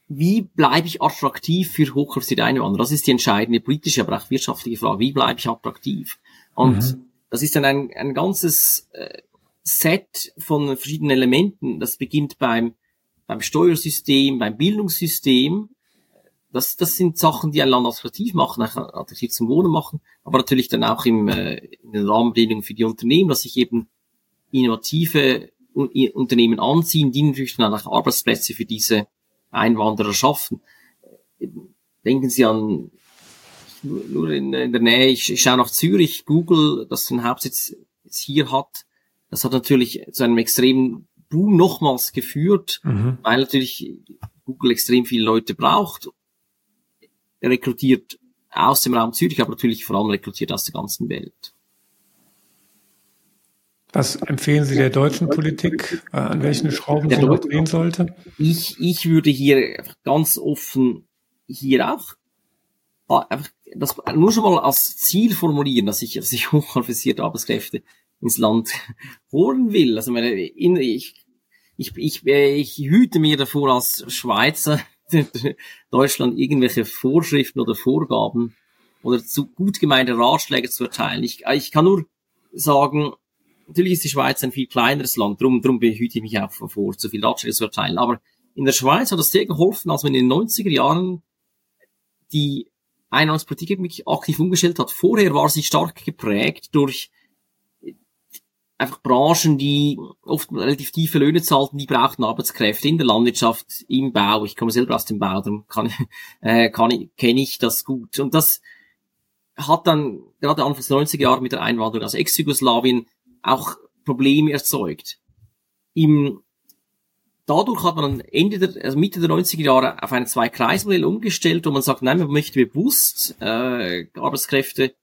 wie bleibe ich attraktiv für hochqualifizierte Einwanderer? Das ist die entscheidende politische, aber auch wirtschaftliche Frage. Wie bleibe ich attraktiv? Und mhm. das ist dann ein, ein ganzes äh, Set von verschiedenen Elementen. Das beginnt beim, beim Steuersystem, beim Bildungssystem, das, das sind Sachen, die ein Land attraktiv machen, attraktiv zum Wohnen machen, aber natürlich dann auch im, äh, in den Rahmenbedingungen für die Unternehmen, dass sich eben innovative Unternehmen anziehen, die natürlich dann auch Arbeitsplätze für diese Einwanderer schaffen. Denken Sie an, nur in, in der Nähe, ich, ich schaue nach Zürich, Google, das den Hauptsitz hier hat, das hat natürlich zu einem extremen Boom nochmals geführt, mhm. weil natürlich Google extrem viele Leute braucht rekrutiert aus dem Raum Zürich, aber natürlich vor allem rekrutiert aus der ganzen Welt. Was empfehlen Sie der deutschen Politik, äh, an welchen Schrauben der sie noch drehen sollte? Ich, ich würde hier ganz offen hier auch ah, einfach das nur schon mal als Ziel formulieren, dass ich, dass ich hochqualifizierte Arbeitskräfte ins Land holen will. Also meine, ich, ich, ich, ich hüte mir davor als Schweizer Deutschland irgendwelche Vorschriften oder Vorgaben oder zu gut gemeinte Ratschläge zu erteilen. Ich, ich kann nur sagen, natürlich ist die Schweiz ein viel kleineres Land, drum, drum behüte ich mich auch vor, zu viel Ratschläge zu erteilen. Aber in der Schweiz hat es sehr geholfen, als man in den 90er Jahren die Einwanderungspolitik wirklich aktiv umgestellt hat. Vorher war sie stark geprägt durch einfach Branchen, die oft relativ tiefe Löhne zahlten, die brauchten Arbeitskräfte in der Landwirtschaft, im Bau. Ich komme selber aus dem Bau, darum kann, äh, kann ich, kenne ich das gut. Und das hat dann gerade Anfangs 90er Jahre mit der Einwanderung aus Ex-Jugoslawien auch Probleme erzeugt. Im, dadurch hat man Ende der, also Mitte der 90er Jahre auf ein Zwei-Kreis-Modell umgestellt, wo man sagt, nein, man möchte bewusst äh, Arbeitskräfte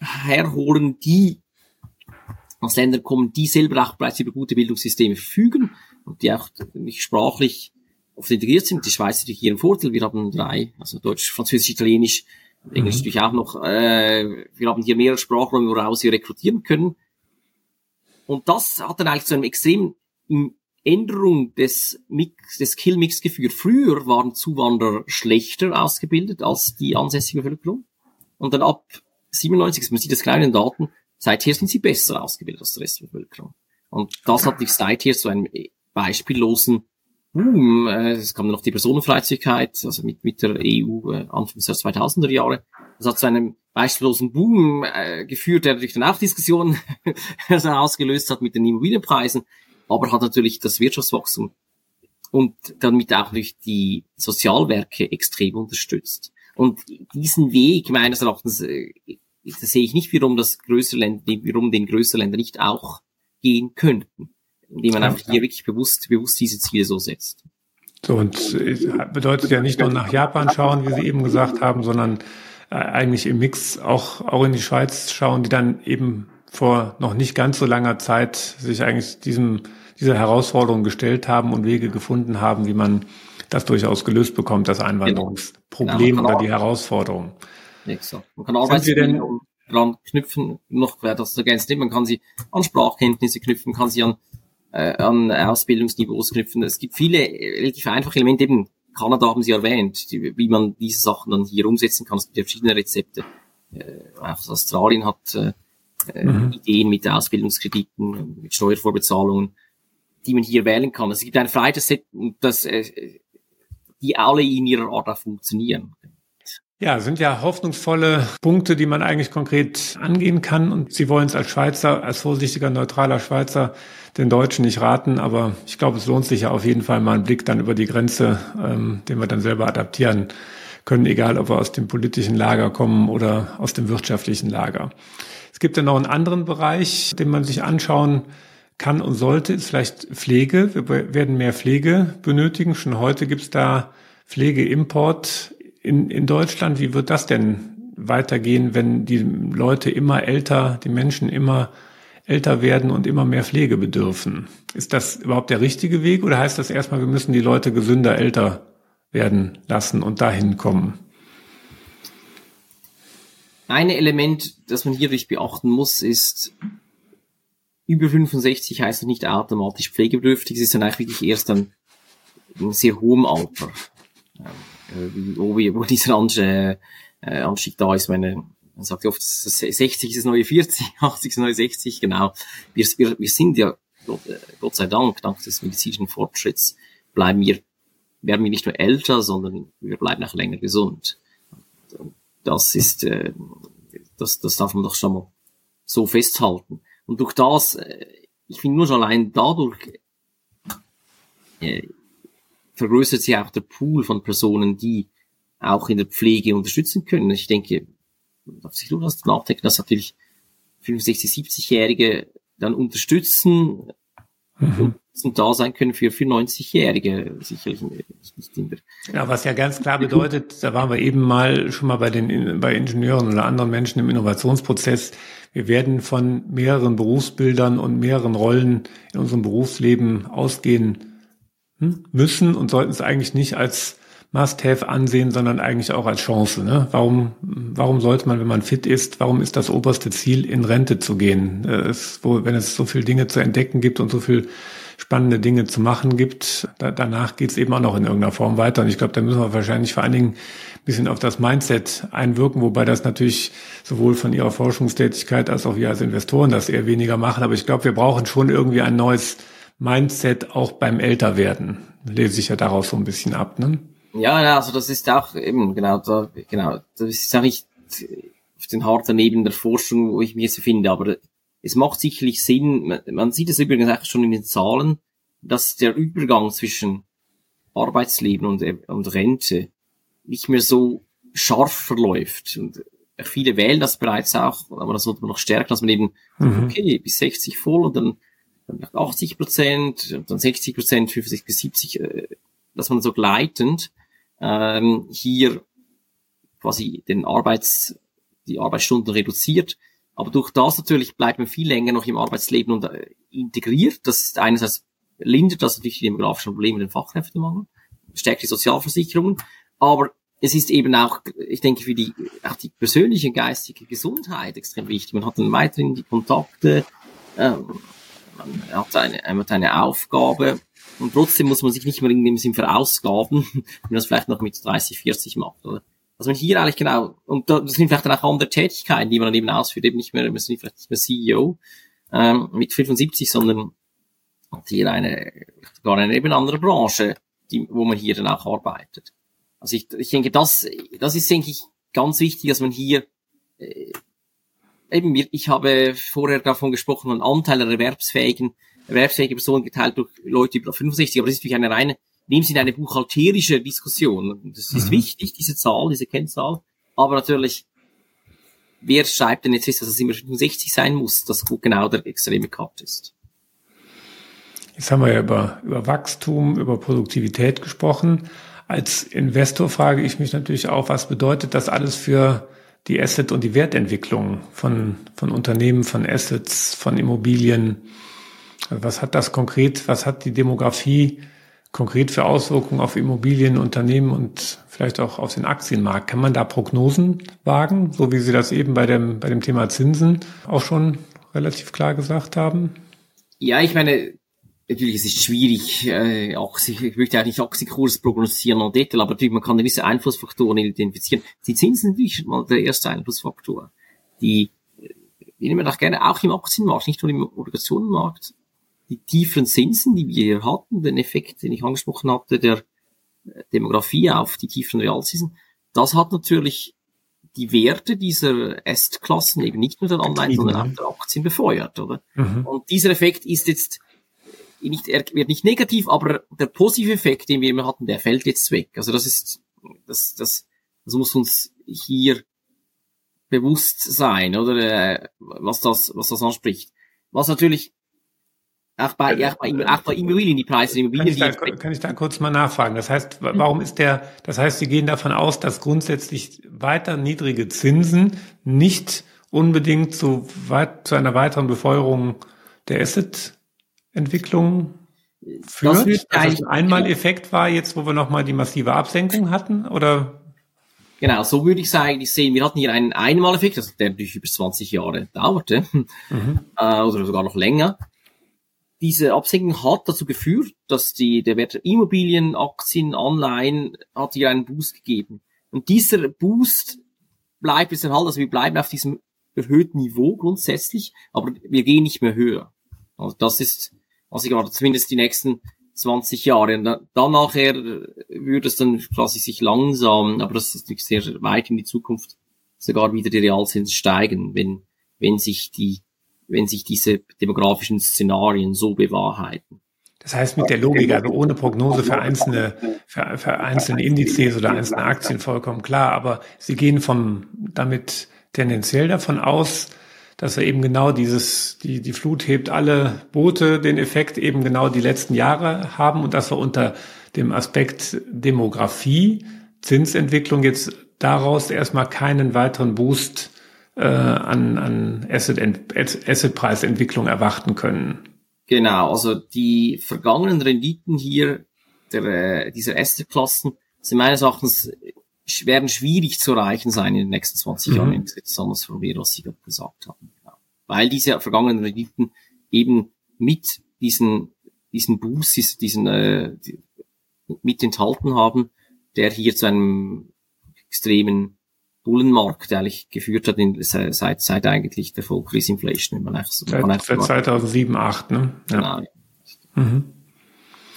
herholen, die aus Ländern kommen, die selber auch bereits über gute Bildungssysteme verfügen und die auch nicht sprachlich oft integriert sind. Die Schweiz hat hier einen Vorteil. Wir haben drei, also Deutsch, Französisch, Italienisch, Englisch mhm. natürlich auch noch. Äh, wir haben hier mehrere Sprachräume, woraus wir rekrutieren können. Und das hat dann eigentlich zu einem extremen Änderung des Mix, des Skill-Mix geführt. Früher waren Zuwanderer schlechter ausgebildet als die ansässige Bevölkerung. Und dann ab 97, man sieht das kleinen Daten, Seither sind sie besser ausgebildet als der Rest der Bevölkerung. Und das hat dich seither zu einem beispiellosen Boom. Äh, es kam noch die Personenfreizügigkeit, also mit, mit der EU äh, Anfang der 2000er Jahre. Das hat zu einem beispiellosen Boom äh, geführt, der natürlich dann auch Diskussionen ausgelöst hat mit den Immobilienpreisen, aber hat natürlich das Wirtschaftswachstum und damit auch durch die Sozialwerke extrem unterstützt. Und diesen Weg meines Erachtens äh, sehe ich nicht, warum das größere Länder, warum den größeren Länder nicht auch gehen könnten, indem man einfach hier wirklich bewusst, bewusst diese Ziele so setzt. So, und bedeutet ja nicht nur nach Japan schauen, wie Sie eben gesagt haben, sondern äh, eigentlich im Mix auch, auch in die Schweiz schauen, die dann eben vor noch nicht ganz so langer Zeit sich eigentlich diesem, dieser Herausforderung gestellt haben und Wege gefunden haben, wie man das durchaus gelöst bekommt, das Einwanderungsproblem genau. oder die Herausforderung. Exakt. Man kann Arbeitsbedingungen dran knüpfen, noch wer das ergänzt nicht, man kann sie an Sprachkenntnisse knüpfen, kann sie an, äh, an Ausbildungsniveaus knüpfen. Es gibt viele relativ einfache Elemente, eben Kanada haben Sie erwähnt, die, wie man diese Sachen dann hier umsetzen kann. Es gibt ja verschiedene Rezepte. Äh, auch Australien hat äh, äh, mhm. Ideen mit Ausbildungskrediten, mit Steuervorbezahlungen, die man hier wählen kann. Es gibt ein breites Set, das, äh, die alle in ihrer Art auch funktionieren. Ja, sind ja hoffnungsvolle Punkte, die man eigentlich konkret angehen kann. Und Sie wollen es als Schweizer, als vorsichtiger, neutraler Schweizer den Deutschen nicht raten. Aber ich glaube, es lohnt sich ja auf jeden Fall mal einen Blick dann über die Grenze, ähm, den wir dann selber adaptieren können, egal ob wir aus dem politischen Lager kommen oder aus dem wirtschaftlichen Lager. Es gibt ja noch einen anderen Bereich, den man sich anschauen kann und sollte, ist vielleicht Pflege. Wir werden mehr Pflege benötigen. Schon heute gibt es da Pflegeimport in, in Deutschland, wie wird das denn weitergehen, wenn die Leute immer älter, die Menschen immer älter werden und immer mehr Pflege bedürfen? Ist das überhaupt der richtige Weg oder heißt das erstmal, wir müssen die Leute gesünder älter werden lassen und dahin kommen? Ein Element, das man hier wirklich beachten muss, ist, über 65 heißt es nicht automatisch pflegebedürftig, es ist dann eigentlich wirklich erst dann in sehr hohem Alter äh, wo, wo dieser Anstieg, äh, Anstieg da ist. Meine, man sagt oft, 60 ist das neue 40, 80 ist das neue 60, genau. Wir, wir, wir sind ja, Gott, äh, Gott sei Dank, dank des medizinischen Fortschritts, bleiben wir, werden wir nicht nur älter, sondern wir bleiben auch länger gesund. Das ist, äh, das, das darf man doch schon mal so festhalten. Und durch das, äh, ich finde nur schon allein dadurch, äh, vergrößert sich auch der Pool von Personen, die auch in der Pflege unterstützen können. Ich denke, man darf sich durchaus nachdenken, dass natürlich 65, 70-Jährige dann unterstützen mhm. und da sein können für, für 90-Jährige sicherlich nicht in der Ja, was ja ganz klar bedeutet, da waren wir eben mal schon mal bei den bei Ingenieuren oder anderen Menschen im Innovationsprozess. Wir werden von mehreren Berufsbildern und mehreren Rollen in unserem Berufsleben ausgehen müssen und sollten es eigentlich nicht als Must-Have ansehen, sondern eigentlich auch als Chance. Ne? Warum, warum sollte man, wenn man fit ist, warum ist das oberste Ziel, in Rente zu gehen? Äh, es, wo, wenn es so viele Dinge zu entdecken gibt und so viel spannende Dinge zu machen gibt, da, danach geht es eben auch noch in irgendeiner Form weiter. Und ich glaube, da müssen wir wahrscheinlich vor allen Dingen ein bisschen auf das Mindset einwirken, wobei das natürlich sowohl von Ihrer Forschungstätigkeit als auch wir als Investoren das eher weniger machen. Aber ich glaube, wir brauchen schon irgendwie ein neues Mindset auch beim Älterwerden. Lese ich ja daraus so ein bisschen ab. Ne? Ja, also das ist auch eben, genau, da, genau, das ist auch nicht auf den harten Ebenen der Forschung, wo ich mich jetzt finde, aber es macht sicherlich Sinn, man, sieht es übrigens auch schon in den Zahlen, dass der Übergang zwischen Arbeitsleben und, und Rente nicht mehr so scharf verläuft. Und viele wählen das bereits auch, aber das sollte man noch stärken, dass man eben, mhm. okay, bis 60 voll und dann 80 Prozent, dann 60 Prozent, 50 bis 70, äh, dass man so gleitend ähm, hier quasi den Arbeits, die Arbeitsstunden reduziert. Aber durch das natürlich bleibt man viel länger noch im Arbeitsleben und äh, integriert. Das ist einerseits lindert das natürlich die demografischen Probleme, den Fachkräftemangel, stärkt die Sozialversicherungen. Aber es ist eben auch, ich denke, für die, auch die persönliche geistige Gesundheit extrem wichtig. Man hat dann weiterhin die Kontakte, ähm, man hat eine, man hat eine Aufgabe und trotzdem muss man sich nicht mehr in dem Sinn verausgaben, wenn man das vielleicht noch mit 30, 40 macht, oder? Also man hier eigentlich genau, und das sind vielleicht dann auch andere Tätigkeiten, die man dann eben ausführt, eben nicht mehr, man ist vielleicht nicht mehr CEO, ähm, mit 75, sondern hat hier eine, gar eine eben andere Branche, die, wo man hier dann auch arbeitet. Also ich, ich denke, das, das ist, denke ich, ganz wichtig, dass man hier, äh, eben, ich habe vorher davon gesprochen, einen Anteil der erwerbsfähigen erwerbsfähige Personen geteilt durch Leute über 65, aber das ist natürlich eine reine, nehmen Sie eine buchhalterische Diskussion. Das ist mhm. wichtig, diese Zahl, diese Kennzahl, aber natürlich, wer schreibt denn jetzt fest, dass es immer 65 sein muss, dass genau der extreme Cut ist? Jetzt haben wir ja über, über Wachstum, über Produktivität gesprochen. Als Investor frage ich mich natürlich auch, was bedeutet das alles für die Asset- und die Wertentwicklung von, von Unternehmen, von Assets, von Immobilien? Was hat das konkret, was hat die Demografie konkret für Auswirkungen auf Immobilien, Unternehmen und vielleicht auch auf den Aktienmarkt? Kann man da Prognosen wagen, so wie Sie das eben bei dem, bei dem Thema Zinsen auch schon relativ klar gesagt haben? Ja, ich meine, natürlich es ist schwierig, äh, Aktien, ich möchte eigentlich Aktienkurs prognostizieren und Detail, aber natürlich, man kann gewisse Einflussfaktoren identifizieren. Die Zinsen sind natürlich mal der erste Einflussfaktor. Die, ich nehme auch gerne auch im Aktienmarkt, nicht nur im Obligationenmarkt, die tiefen Zinsen, die wir hier hatten, den Effekt, den ich angesprochen hatte, der Demografie auf die tiefen Realzinsen, das hat natürlich die Werte dieser Est-Klassen eben nicht nur der Anleihen, sondern auch der Aktien befeuert, oder? Mhm. Und dieser Effekt ist jetzt nicht, er wird nicht negativ, aber der positive Effekt, den wir immer hatten, der fällt jetzt weg. Also das ist, das, das, das muss uns hier bewusst sein, oder, äh, was das, was das anspricht. Was natürlich auch bei, auch bei, auch bei Immobilien, die Preise Immobilien. Kann ich, da, kann ich da kurz mal nachfragen? Das heißt, warum ist der, das heißt, Sie gehen davon aus, dass grundsätzlich weiter niedrige Zinsen nicht unbedingt zu, weit, zu einer weiteren Befeuerung der Asset-Entwicklung führt? Das es ein Einmaleffekt war, jetzt wo wir nochmal die massive Absenkung hatten? Oder? Genau, so würde ich es eigentlich sehen. Wir hatten hier einen Einmaleffekt, also der natürlich über 20 Jahre dauerte, mhm. äh, oder sogar noch länger diese Absenkung hat dazu geführt, dass die, der Wert der Immobilien, Aktien, Anleihen hat hier einen Boost gegeben. Und dieser Boost bleibt bis halt, also wir bleiben auf diesem erhöhten Niveau grundsätzlich, aber wir gehen nicht mehr höher. Also das ist, was ich gerade zumindest die nächsten 20 Jahre. Und dann nachher würde es dann quasi sich langsam, aber das ist sehr weit in die Zukunft, sogar wieder die Realzinsen steigen, wenn, wenn sich die wenn sich diese demografischen Szenarien so bewahrheiten. Das heißt mit der Logik, also ohne Prognose für einzelne, für, für einzelne Indizes oder einzelne Aktien vollkommen klar, aber Sie gehen vom, damit tendenziell davon aus, dass er eben genau dieses, die, die Flut hebt alle Boote, den Effekt eben genau die letzten Jahre haben und dass wir unter dem Aspekt Demografie, Zinsentwicklung jetzt daraus erstmal keinen weiteren Boost äh, an, an Asset-Preisentwicklung Asset erwarten können. Genau, also die vergangenen Renditen hier der, äh, dieser Asset-Klassen sind meines Erachtens werden schwierig zu erreichen sein in den nächsten 20 mhm. Jahren, mir, was Sie gerade gesagt haben. Ja. Weil diese vergangenen Renditen eben mit diesen, diesen Boost, diesen, äh, mit enthalten haben, der hier zu einem extremen Bullenmarkt eigentlich geführt hat in, seit, seit eigentlich der Vollkrisinflation. Man so, seit, man seit 2007, 2008, ne? Ja. Genau. Ja. Mhm.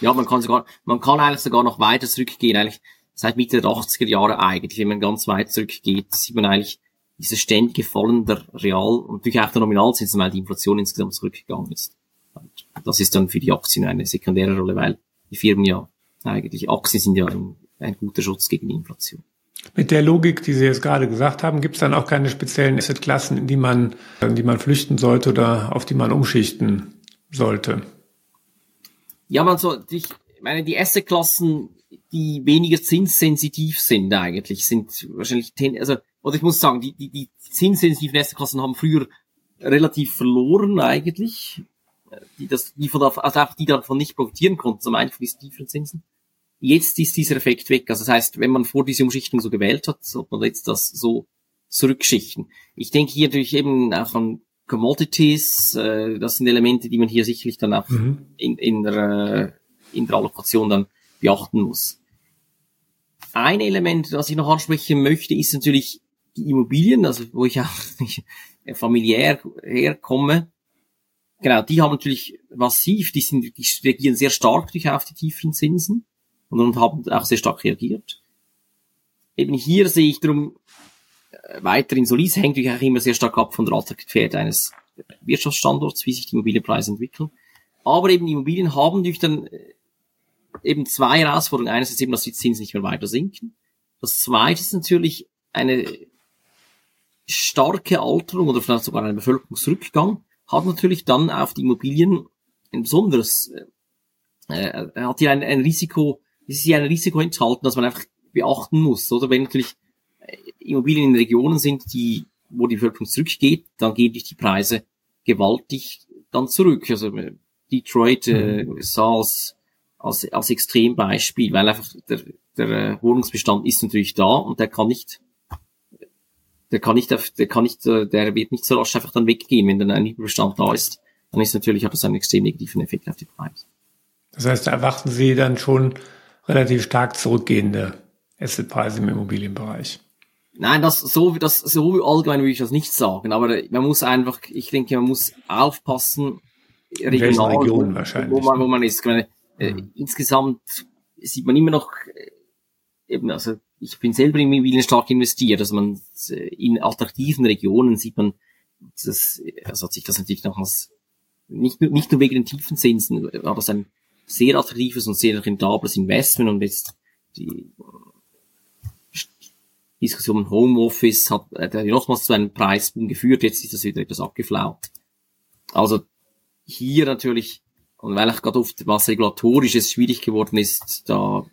ja, man kann sogar, man kann eigentlich sogar noch weiter zurückgehen, eigentlich seit Mitte der 80er Jahre eigentlich, wenn man ganz weit zurückgeht, sieht man eigentlich diese ständige Fallen der Real- und natürlich auch der Nominalzinsen, weil die Inflation insgesamt zurückgegangen ist. Und das ist dann für die Aktien eine sekundäre Rolle, weil die Firmen ja eigentlich, Aktien sind ja ein, ein guter Schutz gegen die Inflation. Mit der Logik, die Sie jetzt gerade gesagt haben, gibt es dann auch keine speziellen Assetklassen, in die man, in die man flüchten sollte oder auf die man umschichten sollte? Ja, also ich meine, die Assetklassen die weniger zinssensitiv sind eigentlich, sind wahrscheinlich, also, oder ich muss sagen, die, die, die zinssensitiven Assetklassen haben früher relativ verloren eigentlich, die das, die von, also auch die davon nicht profitieren konnten, zum einen von diesen tieferen Zinsen. Jetzt ist dieser Effekt weg. Also das heißt, wenn man vor diese Umschichtung so gewählt hat, sollte man jetzt das so zurückschichten. Ich denke hier natürlich eben auch an Commodities, äh, das sind Elemente, die man hier sicherlich dann auch mhm. in, in, der, in der Allokation dann beachten muss. Ein Element, das ich noch ansprechen möchte, ist natürlich die Immobilien, also wo ich auch familiär herkomme. Genau, die haben natürlich massiv, die sind, die reagieren sehr stark durch auf die tiefen Zinsen und haben auch sehr stark reagiert. Eben hier sehe ich darum äh, weiter in Solis hängt natürlich auch immer sehr stark ab von der Attraktivität eines Wirtschaftsstandorts, wie sich die Immobilienpreise entwickeln. Aber eben Immobilien haben durch dann äh, eben zwei Herausforderungen. Eines ist eben, dass die Zinsen nicht mehr weiter sinken. Das zweite ist natürlich eine starke Alterung oder vielleicht sogar ein Bevölkerungsrückgang hat natürlich dann auf die Immobilien ein besonderes, äh, äh, hat hier ein, ein Risiko, ist hier ein Risiko enthalten, das man einfach beachten muss, oder? Wenn natürlich äh, Immobilien in Regionen sind, die, wo die Bevölkerung zurückgeht, dann gehen durch die Preise gewaltig dann zurück. Also äh, Detroit, äh, mhm. SARS, als, als Extrembeispiel, weil einfach der, der äh, Wohnungsbestand ist natürlich da und der kann nicht, der kann nicht, der kann nicht, äh, der wird nicht so rasch einfach dann weggehen, wenn dann ein Überbestand da ist. Dann ist natürlich, hat das einen extrem negativen Effekt auf die Preise. Das heißt, da erwarten Sie dann schon relativ stark zurückgehende Assetpreise im Immobilienbereich. Nein, das so das so allgemein würde ich das nicht sagen, aber man muss einfach, ich denke, man muss aufpassen, regional, wahrscheinlich. wo man, wo man ist. Meine, äh, mhm. insgesamt sieht man immer noch äh, eben, also ich bin selber in Immobilien stark investiert, also man äh, in attraktiven Regionen sieht man, das, also hat sich das natürlich nochmals nicht nur, nicht nur wegen den tiefen Zinsen, war das ein sehr attraktives und sehr rentables Investment und jetzt die Diskussion Homeoffice hat, hat nochmals zu einem Preisboom geführt, jetzt ist das wieder etwas abgeflaut. Also hier natürlich und weil ich gerade oft was regulatorisch schwierig geworden ist, da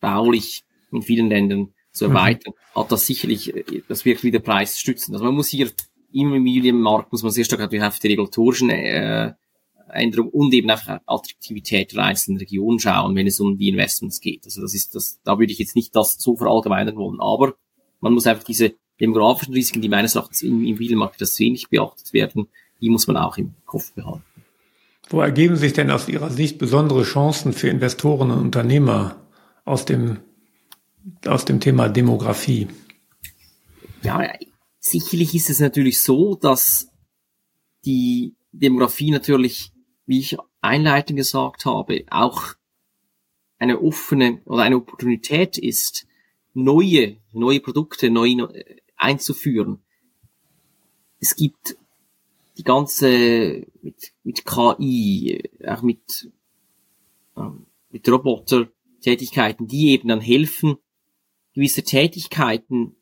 baulich in vielen Ländern zu mhm. erweitern, mhm. hat das sicherlich, äh, das wirkt wieder preisstützend. Also man muss hier im Immobilienmarkt muss man sehr stark natürlich auf die regulatorischen äh, Änderungen und eben auf Attraktivität der einzelnen Regionen schauen, wenn es um die Investments geht. Also das ist das, da würde ich jetzt nicht das so verallgemeinern wollen, aber man muss einfach diese demografischen Risiken, die meines Erachtens im Immobilienmarkt das wenig beachtet werden, die muss man auch im Kopf behalten. Wo ergeben sich denn aus Ihrer Sicht besondere Chancen für Investoren und Unternehmer aus dem, aus dem Thema Demografie? Ja, sicherlich ist es natürlich so, dass die Demografie natürlich, wie ich einleitend gesagt habe, auch eine offene oder eine Opportunität ist, neue, neue Produkte neu einzuführen. Es gibt die ganze mit, mit KI, auch mit, ähm, mit Roboter-Tätigkeiten, die eben dann helfen, gewisse Tätigkeiten,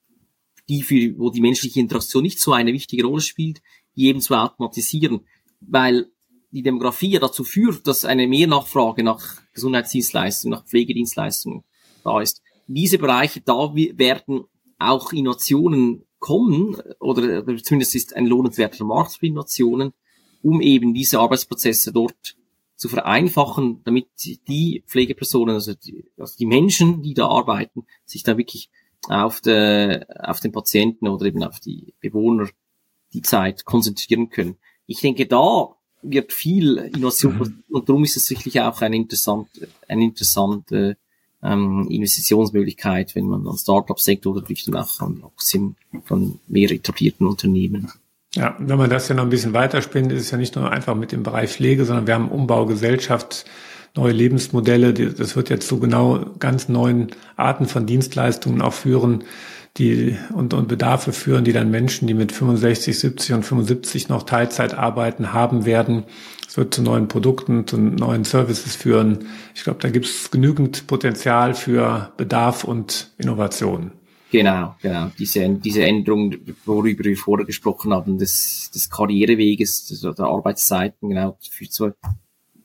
die für, wo die menschliche Interaktion nicht so eine wichtige Rolle spielt, die eben zu automatisieren, weil die Demografie dazu führt, dass eine Mehrnachfrage nach Gesundheitsdienstleistungen, nach Pflegedienstleistungen da ist. Diese Bereiche, da werden auch Innovationen kommen, oder, zumindest ist ein lohnenswerter Markt für Innovationen, um eben diese Arbeitsprozesse dort zu vereinfachen, damit die Pflegepersonen, also die, also die Menschen, die da arbeiten, sich da wirklich auf, de, auf den Patienten oder eben auf die Bewohner die Zeit konzentrieren können. Ich denke, da wird viel Innovation mhm. und darum ist es wirklich auch eine interessante, eine interessante ähm, Investitionsmöglichkeit, wenn man an Startup-Sektor oder vielleicht auch an Aktien von mehr etablierten Unternehmen. Ja, wenn man das ja noch ein bisschen weiterspinnt, ist es ja nicht nur einfach mit dem Bereich Pflege, sondern wir haben Umbau, Gesellschaft, neue Lebensmodelle. Das wird jetzt zu genau ganz neuen Arten von Dienstleistungen auch führen, die und, und Bedarfe führen, die dann Menschen, die mit 65, 70 und 75 noch Teilzeit arbeiten, haben werden. Es wird zu neuen Produkten, zu neuen Services führen. Ich glaube, da gibt es genügend Potenzial für Bedarf und Innovation. Genau, genau. Diese, diese Änderung, worüber wir vorher gesprochen haben, des, des Karriereweges, der Arbeitszeiten, genau, für so,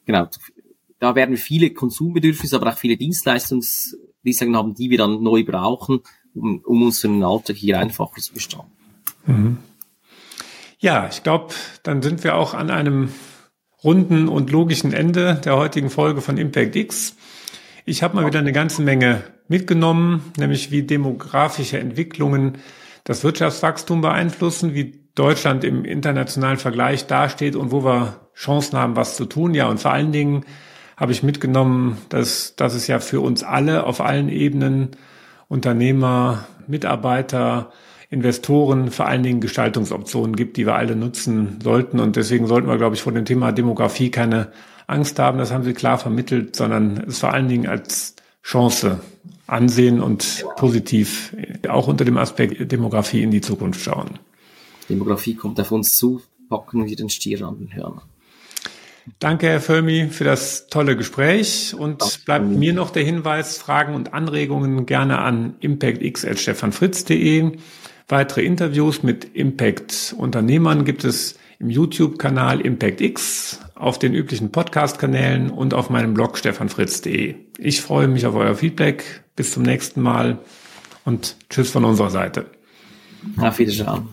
genau, da werden wir viele Konsumbedürfnisse, aber auch viele Dienstleistungsrisiken haben, die wir dann neu brauchen, um, um unseren Alltag hier einfacher zu gestalten. Mhm. Ja, ich glaube, dann sind wir auch an einem runden und logischen Ende der heutigen Folge von Impact X. Ich habe mal wieder eine ganze Menge mitgenommen, nämlich wie demografische Entwicklungen das Wirtschaftswachstum beeinflussen, wie Deutschland im internationalen Vergleich dasteht und wo wir Chancen haben, was zu tun. Ja, und vor allen Dingen habe ich mitgenommen, dass, dass es ja für uns alle auf allen Ebenen, Unternehmer, Mitarbeiter, Investoren vor allen Dingen Gestaltungsoptionen gibt, die wir alle nutzen sollten. Und deswegen sollten wir, glaube ich, vor dem Thema Demografie keine Angst haben, das haben Sie klar vermittelt, sondern es vor allen Dingen als Chance ansehen und positiv auch unter dem Aspekt Demografie in die Zukunft schauen. Demografie kommt auf uns zu, packen wir den Stier an den Hörner. Danke, Herr Völmi, für das tolle Gespräch. Und bleibt mir noch der Hinweis, Fragen und Anregungen gerne an impactx.stefanfritz.de. Weitere Interviews mit Impact-Unternehmern gibt es im YouTube-Kanal ImpactX, auf den üblichen Podcast-Kanälen und auf meinem Blog stefanfritz.de. Ich freue mich auf euer Feedback. Bis zum nächsten Mal und tschüss von unserer Seite. Auf Wiedersehen.